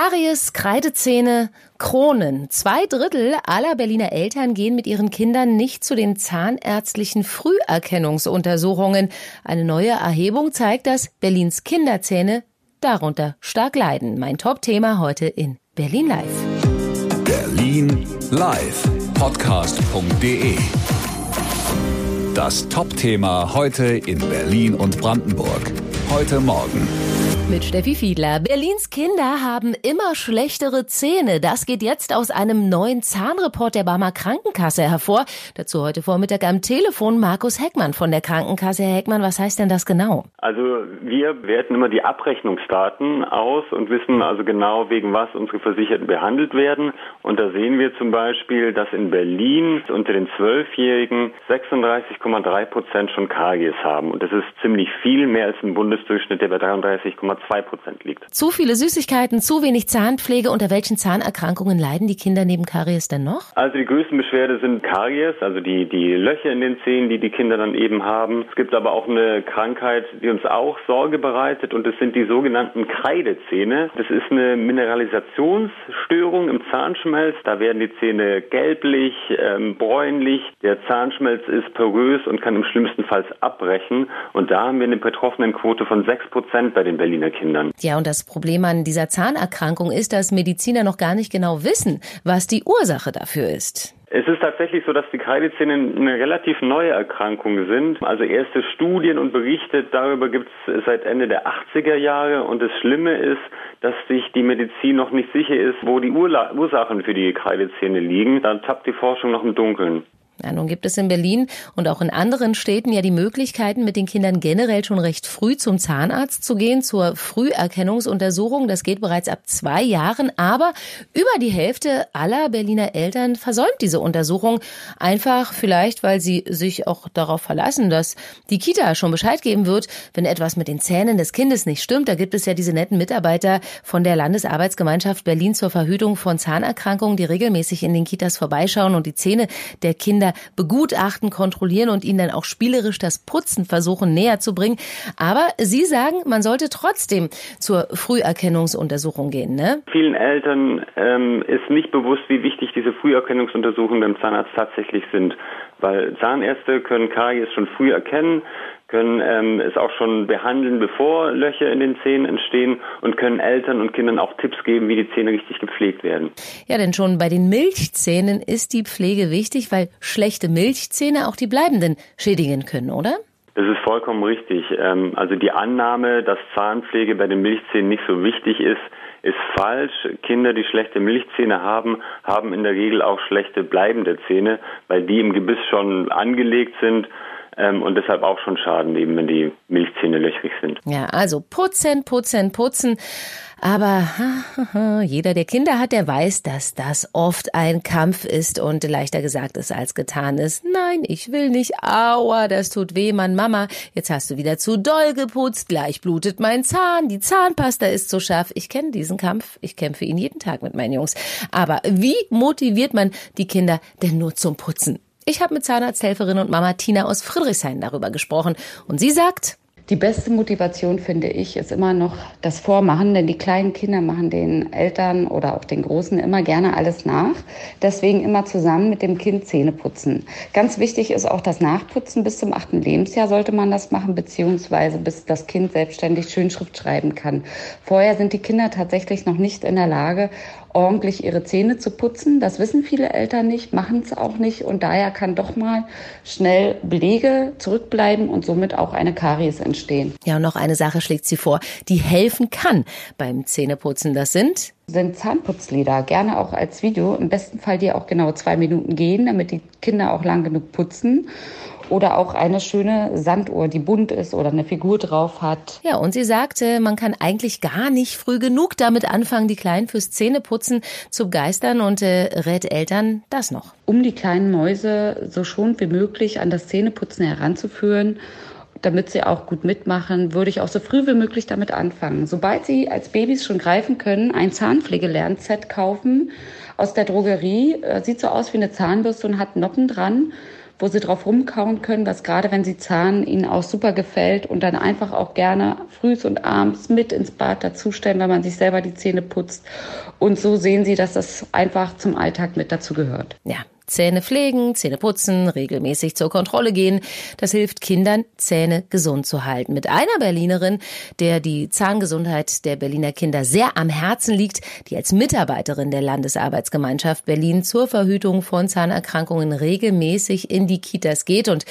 Karies, Kreidezähne, Kronen. Zwei Drittel aller Berliner Eltern gehen mit ihren Kindern nicht zu den zahnärztlichen Früherkennungsuntersuchungen. Eine neue Erhebung zeigt, dass Berlins Kinderzähne darunter stark leiden. Mein Top-Thema heute in Berlin Live. Berlin Live. Podcast.de. Das Top-Thema heute in Berlin und Brandenburg. Heute Morgen mit Steffi Fiedler. Berlins Kinder haben immer schlechtere Zähne. Das geht jetzt aus einem neuen Zahnreport der Barmer Krankenkasse hervor. Dazu heute Vormittag am Telefon Markus Heckmann von der Krankenkasse. Herr Heckmann, was heißt denn das genau? Also wir werten immer die Abrechnungsdaten aus und wissen also genau, wegen was unsere Versicherten behandelt werden. Und da sehen wir zum Beispiel, dass in Berlin unter den Zwölfjährigen 36,3 Prozent schon Karies haben. Und das ist ziemlich viel mehr als im Bundesdurchschnitt, der bei 33,2 2 Prozent liegt. Zu viele Süßigkeiten, zu wenig Zahnpflege. Unter welchen Zahnerkrankungen leiden die Kinder neben Karies denn noch? Also die größten Beschwerde sind Karies, also die, die Löcher in den Zähnen, die die Kinder dann eben haben. Es gibt aber auch eine Krankheit, die uns auch Sorge bereitet und das sind die sogenannten Kreidezähne. Das ist eine Mineralisationsstörung im Zahnschmelz. Da werden die Zähne gelblich, ähm, bräunlich. Der Zahnschmelz ist porös und kann im schlimmsten Fall abbrechen. Und da haben wir eine Betroffenenquote von 6 Prozent bei den Berliner Kindern. Ja, und das Problem an dieser Zahnerkrankung ist, dass Mediziner noch gar nicht genau wissen, was die Ursache dafür ist. Es ist tatsächlich so, dass die Kreidezähne eine relativ neue Erkrankung sind. Also erste Studien und Berichte darüber gibt es seit Ende der 80er Jahre. Und das Schlimme ist, dass sich die Medizin noch nicht sicher ist, wo die Ursachen für die Kreidezähne liegen. Da tappt die Forschung noch im Dunkeln. Ja, nun gibt es in Berlin und auch in anderen Städten ja die Möglichkeiten, mit den Kindern generell schon recht früh zum Zahnarzt zu gehen, zur Früherkennungsuntersuchung. Das geht bereits ab zwei Jahren. Aber über die Hälfte aller Berliner Eltern versäumt diese Untersuchung. Einfach vielleicht, weil sie sich auch darauf verlassen, dass die Kita schon Bescheid geben wird, wenn etwas mit den Zähnen des Kindes nicht stimmt. Da gibt es ja diese netten Mitarbeiter von der Landesarbeitsgemeinschaft Berlin zur Verhütung von Zahnerkrankungen, die regelmäßig in den Kitas vorbeischauen und die Zähne der Kinder Kinder begutachten, kontrollieren und ihnen dann auch spielerisch das Putzen versuchen näher zu bringen. Aber Sie sagen, man sollte trotzdem zur Früherkennungsuntersuchung gehen, ne? Vielen Eltern ähm, ist nicht bewusst, wie wichtig diese Früherkennungsuntersuchungen beim Zahnarzt tatsächlich sind. Weil Zahnärzte können Karies schon früh erkennen, können ähm, es auch schon behandeln, bevor Löcher in den Zähnen entstehen und können Eltern und Kindern auch Tipps geben, wie die Zähne richtig gepflegt werden. Ja, denn schon bei den Milchzähnen ist die Pflege wichtig, weil schlechte Milchzähne auch die bleibenden schädigen können, oder? Das ist vollkommen richtig. Ähm, also die Annahme, dass Zahnpflege bei den Milchzähnen nicht so wichtig ist, ist falsch. Kinder, die schlechte Milchzähne haben, haben in der Regel auch schlechte bleibende Zähne, weil die im Gebiss schon angelegt sind ähm, und deshalb auch schon Schaden nehmen, wenn die Milchzähne löchrig sind. Ja, also putzen, putzen, putzen. Aber jeder, der Kinder hat, der weiß, dass das oft ein Kampf ist und leichter gesagt ist als getan ist. Nein, ich will nicht. Aua, das tut weh, Mann, Mama. Jetzt hast du wieder zu doll geputzt. Gleich blutet mein Zahn. Die Zahnpasta ist so scharf. Ich kenne diesen Kampf. Ich kämpfe ihn jeden Tag mit meinen Jungs. Aber wie motiviert man die Kinder denn nur zum Putzen? Ich habe mit Zahnarzthelferin und Mama Tina aus Friedrichshain darüber gesprochen. Und sie sagt, die beste Motivation, finde ich, ist immer noch das Vormachen, denn die kleinen Kinder machen den Eltern oder auch den Großen immer gerne alles nach. Deswegen immer zusammen mit dem Kind Zähne putzen. Ganz wichtig ist auch das Nachputzen. Bis zum achten Lebensjahr sollte man das machen, beziehungsweise bis das Kind selbstständig Schönschrift schreiben kann. Vorher sind die Kinder tatsächlich noch nicht in der Lage, ordentlich ihre Zähne zu putzen. Das wissen viele Eltern nicht, machen es auch nicht und daher kann doch mal schnell Belege zurückbleiben und somit auch eine Karies entstehen. Ja, und noch eine Sache schlägt sie vor, die helfen kann beim Zähneputzen. Das sind sind Zahnputzlieder, gerne auch als Video. Im besten Fall die auch genau zwei Minuten gehen, damit die Kinder auch lang genug putzen. Oder auch eine schöne Sanduhr, die bunt ist oder eine Figur drauf hat. Ja, und sie sagte, man kann eigentlich gar nicht früh genug damit anfangen, die Kleinen fürs Zähneputzen zu begeistern und äh, rät Eltern das noch. Um die kleinen Mäuse so schon wie möglich an das Zähneputzen heranzuführen damit sie auch gut mitmachen, würde ich auch so früh wie möglich damit anfangen. Sobald sie als Babys schon greifen können, ein Zahnpflegelernset kaufen aus der Drogerie. Sieht so aus wie eine Zahnbürste und hat Noppen dran wo sie drauf rumkauen können, was gerade wenn sie zahnen, ihnen auch super gefällt und dann einfach auch gerne frühs und abends mit ins Bad dazustellen, wenn man sich selber die Zähne putzt. Und so sehen sie, dass das einfach zum Alltag mit dazu gehört. Ja, Zähne pflegen, Zähne putzen, regelmäßig zur Kontrolle gehen. Das hilft Kindern, Zähne gesund zu halten. Mit einer Berlinerin, der die Zahngesundheit der Berliner Kinder sehr am Herzen liegt, die als Mitarbeiterin der Landesarbeitsgemeinschaft Berlin zur Verhütung von Zahnerkrankungen regelmäßig in die Kitas geht und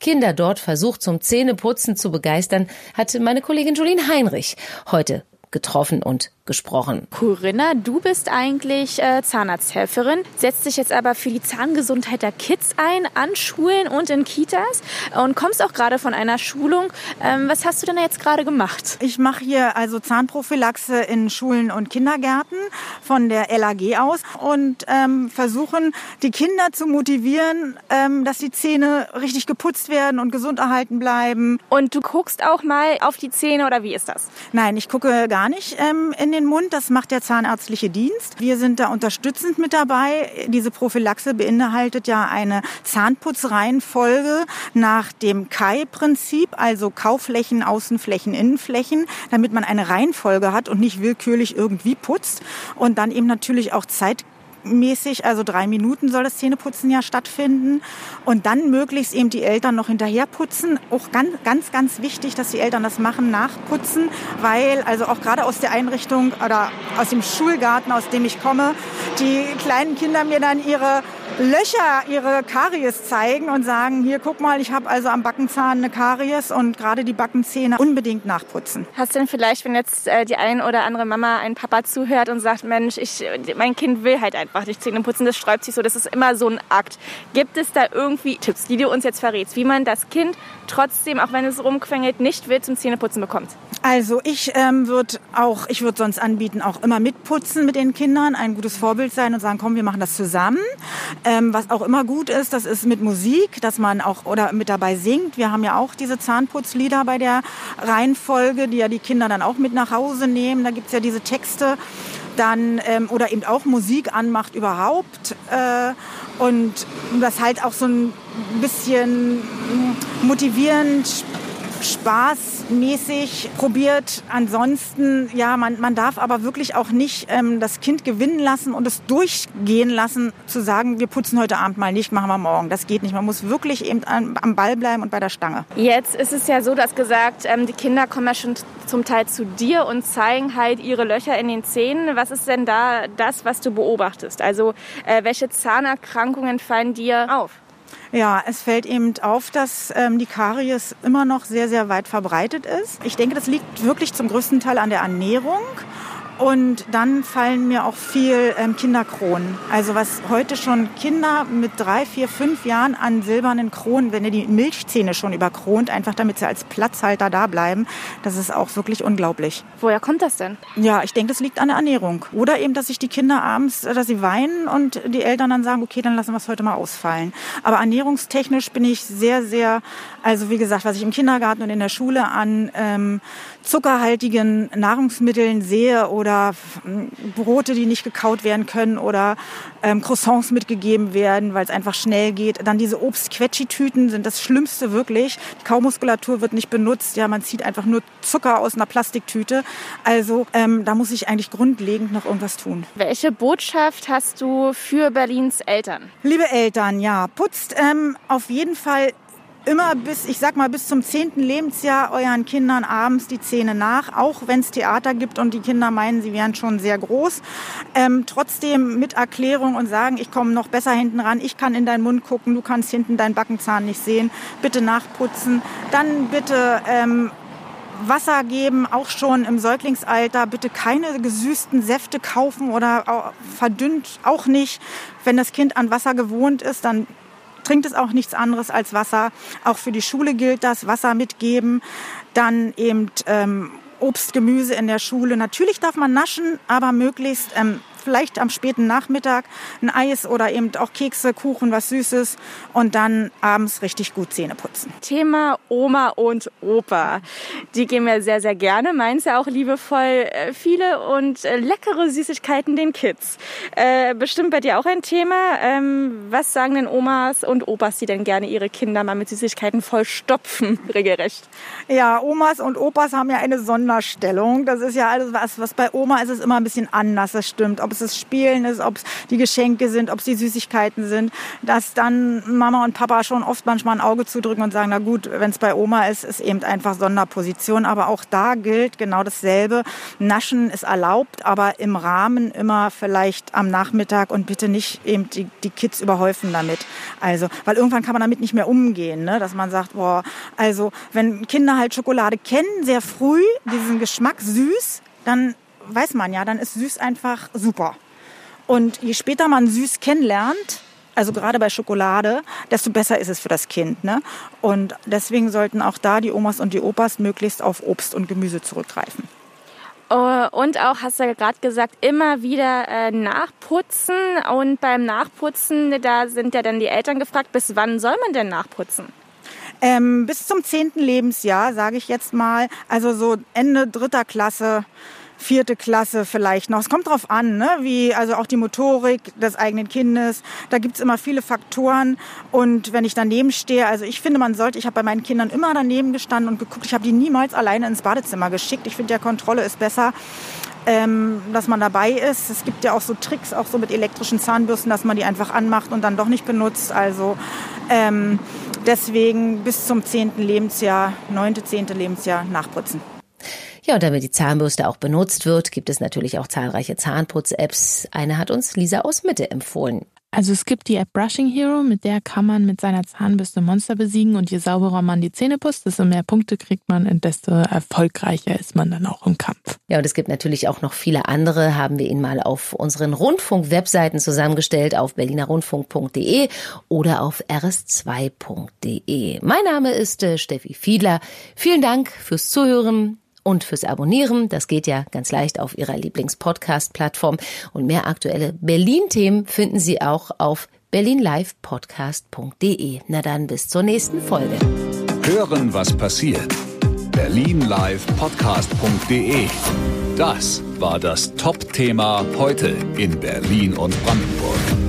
Kinder dort versucht, zum Zähneputzen zu begeistern, hat meine Kollegin Julien Heinrich heute getroffen und gesprochen. Corinna, du bist eigentlich äh, Zahnarzthelferin, setzt dich jetzt aber für die Zahngesundheit der Kids ein, an Schulen und in Kitas und kommst auch gerade von einer Schulung. Ähm, was hast du denn jetzt gerade gemacht? Ich mache hier also Zahnprophylaxe in Schulen und Kindergärten von der LAG aus und ähm, versuchen, die Kinder zu motivieren, ähm, dass die Zähne richtig geputzt werden und gesund erhalten bleiben. Und du guckst auch mal auf die Zähne oder wie ist das? Nein, ich gucke gar nicht ähm, in den Mund. Das macht der zahnärztliche Dienst. Wir sind da unterstützend mit dabei. Diese Prophylaxe beinhaltet ja eine Zahnputzreihenfolge nach dem Kai-Prinzip, also Kauflächen, Außenflächen, Innenflächen, damit man eine Reihenfolge hat und nicht willkürlich irgendwie putzt. Und dann eben natürlich auch Zeit mäßig, also drei Minuten soll das Zähneputzen ja stattfinden. Und dann möglichst eben die Eltern noch hinterher putzen. Auch ganz, ganz, ganz wichtig, dass die Eltern das machen, nachputzen, weil also auch gerade aus der Einrichtung oder aus dem Schulgarten, aus dem ich komme, die kleinen Kinder mir dann ihre Löcher, ihre Karies zeigen und sagen, hier guck mal, ich habe also am Backenzahn eine Karies und gerade die Backenzähne unbedingt nachputzen. Hast du denn vielleicht, wenn jetzt äh, die ein oder andere Mama, ein Papa zuhört und sagt, Mensch, ich, mein Kind will halt einfach nicht Zähne putzen, das sträubt sich so, das ist immer so ein Akt. Gibt es da irgendwie Tipps, die du uns jetzt verrätst, wie man das Kind trotzdem, auch wenn es rumquengelt, nicht will, zum Zähneputzen bekommt? Also ich ähm, würde auch, ich würde sonst anbieten, auch immer mitputzen mit den Kindern, ein gutes Vorbild sein und sagen, komm, wir machen das zusammen. Ähm, was auch immer gut ist, das ist mit Musik, dass man auch oder mit dabei singt. Wir haben ja auch diese Zahnputzlieder bei der Reihenfolge, die ja die Kinder dann auch mit nach Hause nehmen. Da gibt's ja diese Texte dann ähm, oder eben auch Musik anmacht überhaupt äh, und das halt auch so ein bisschen motivierend spaßmäßig probiert. Ansonsten, ja, man, man darf aber wirklich auch nicht ähm, das Kind gewinnen lassen und es durchgehen lassen, zu sagen, wir putzen heute Abend mal nicht, machen wir morgen. Das geht nicht. Man muss wirklich eben am, am Ball bleiben und bei der Stange. Jetzt ist es ja so, dass gesagt, ähm, die Kinder kommen ja schon zum Teil zu dir und zeigen halt ihre Löcher in den Zähnen. Was ist denn da das, was du beobachtest? Also äh, welche Zahnerkrankungen fallen dir auf? Ja, es fällt eben auf, dass ähm, die Karies immer noch sehr, sehr weit verbreitet ist. Ich denke, das liegt wirklich zum größten Teil an der Ernährung und dann fallen mir auch viel ähm, Kinderkronen. Also was heute schon Kinder mit drei, vier, fünf Jahren an silbernen Kronen, wenn ihr die Milchzähne schon überkront, einfach damit sie als Platzhalter da bleiben, das ist auch wirklich unglaublich. Woher kommt das denn? Ja, ich denke, das liegt an der Ernährung. Oder eben, dass sich die Kinder abends, äh, dass sie weinen und die Eltern dann sagen, okay, dann lassen wir es heute mal ausfallen. Aber ernährungstechnisch bin ich sehr, sehr, also wie gesagt, was ich im Kindergarten und in der Schule an ähm, zuckerhaltigen Nahrungsmitteln sehe oder hm, Brote, die nicht gekaut werden können oder ähm, Croissants mitgegeben werden, weil es einfach schnell geht. Dann diese Obst-Quetschi-Tüten sind das Schlimmste wirklich. Die Kaumuskulatur wird nicht benutzt. Ja, man zieht einfach nur Zucker aus einer Plastiktüte. Also ähm, da muss ich eigentlich grundlegend noch irgendwas tun. Welche Botschaft hast du für Berlins Eltern? Liebe Eltern, ja, putzt ähm, auf jeden Fall immer bis, ich sag mal, bis zum zehnten Lebensjahr euren Kindern abends die Zähne nach, auch wenn es Theater gibt und die Kinder meinen, sie wären schon sehr groß. Ähm, trotzdem mit Erklärung und sagen, ich komme noch besser hinten ran, ich kann in deinen Mund gucken, du kannst hinten deinen Backenzahn nicht sehen, bitte nachputzen. Dann bitte ähm, Wasser geben, auch schon im Säuglingsalter. Bitte keine gesüßten Säfte kaufen oder verdünnt auch nicht. Wenn das Kind an Wasser gewohnt ist, dann trinkt es auch nichts anderes als Wasser. Auch für die Schule gilt das, Wasser mitgeben. Dann eben ähm, Obst, Gemüse in der Schule. Natürlich darf man naschen, aber möglichst ähm, vielleicht am späten Nachmittag ein Eis oder eben auch Kekse, Kuchen, was Süßes und dann abends richtig gut Zähne putzen. Thema Oma und Opa. Die geben ja sehr, sehr gerne, meins ja auch liebevoll äh, viele und äh, leckere Süßigkeiten den Kids. Äh, bestimmt bei dir auch ein Thema. Ähm, was sagen denn Omas und Opas, die denn gerne ihre Kinder mal mit Süßigkeiten vollstopfen, regelrecht? Ja, Omas und Opas haben ja eine Sonderstellung. Das ist ja alles was, was bei Oma ist es immer ein bisschen anders, das stimmt. Ob es das Spielen ist, ob es die Geschenke sind, ob es die Süßigkeiten sind, dass dann Mama und Papa schon oft manchmal ein Auge zudrücken und sagen, na gut, wenn es bei Oma ist, ist eben einfach Sonderposition. Aber auch da gilt genau dasselbe. Naschen ist erlaubt, aber im Rahmen immer vielleicht am Nachmittag und bitte nicht eben die, die Kids überhäufen damit. Also, weil irgendwann kann man damit nicht mehr umgehen, ne? dass man sagt, boah, also wenn Kinder halt Schokolade kennen, sehr früh, diesen Geschmack süß, dann weiß man ja, dann ist süß einfach super. Und je später man süß kennenlernt, also gerade bei Schokolade, desto besser ist es für das Kind. Ne? Und deswegen sollten auch da die Omas und die Opas möglichst auf Obst und Gemüse zurückgreifen. Oh, und auch, hast du ja gerade gesagt, immer wieder äh, nachputzen. Und beim Nachputzen, da sind ja dann die Eltern gefragt, bis wann soll man denn nachputzen? Ähm, bis zum zehnten Lebensjahr, sage ich jetzt mal. Also so Ende dritter Klasse vierte Klasse vielleicht noch. Es kommt drauf an, ne? wie also auch die Motorik des eigenen Kindes. Da gibt's immer viele Faktoren. Und wenn ich daneben stehe, also ich finde, man sollte, ich habe bei meinen Kindern immer daneben gestanden und geguckt. Ich habe die niemals alleine ins Badezimmer geschickt. Ich finde, ja, Kontrolle ist besser. Ähm, dass man dabei ist. Es gibt ja auch so Tricks, auch so mit elektrischen Zahnbürsten, dass man die einfach anmacht und dann doch nicht benutzt. Also ähm, deswegen bis zum zehnten Lebensjahr, neunte, zehnte Lebensjahr nachputzen. Ja, und damit die Zahnbürste auch benutzt wird, gibt es natürlich auch zahlreiche Zahnputz-Apps. Eine hat uns Lisa aus Mitte empfohlen. Also es gibt die App Brushing Hero, mit der kann man mit seiner Zahnbürste Monster besiegen und je sauberer man die Zähne putzt, desto mehr Punkte kriegt man und desto erfolgreicher ist man dann auch im Kampf. Ja, und es gibt natürlich auch noch viele andere, haben wir Ihnen mal auf unseren Rundfunk-Webseiten zusammengestellt, auf berlinerrundfunk.de oder auf rs2.de. Mein Name ist äh, Steffi Fiedler. Vielen Dank fürs Zuhören und fürs Abonnieren. Das geht ja ganz leicht auf Ihrer Lieblings-Podcast-Plattform. Und mehr aktuelle Berlin-Themen finden Sie auch auf berlinlivepodcast.de. Na dann bis zur nächsten Folge. Hören, was passiert. berlinlivepodcast.de. Das war das Top-Thema heute in Berlin und Brandenburg.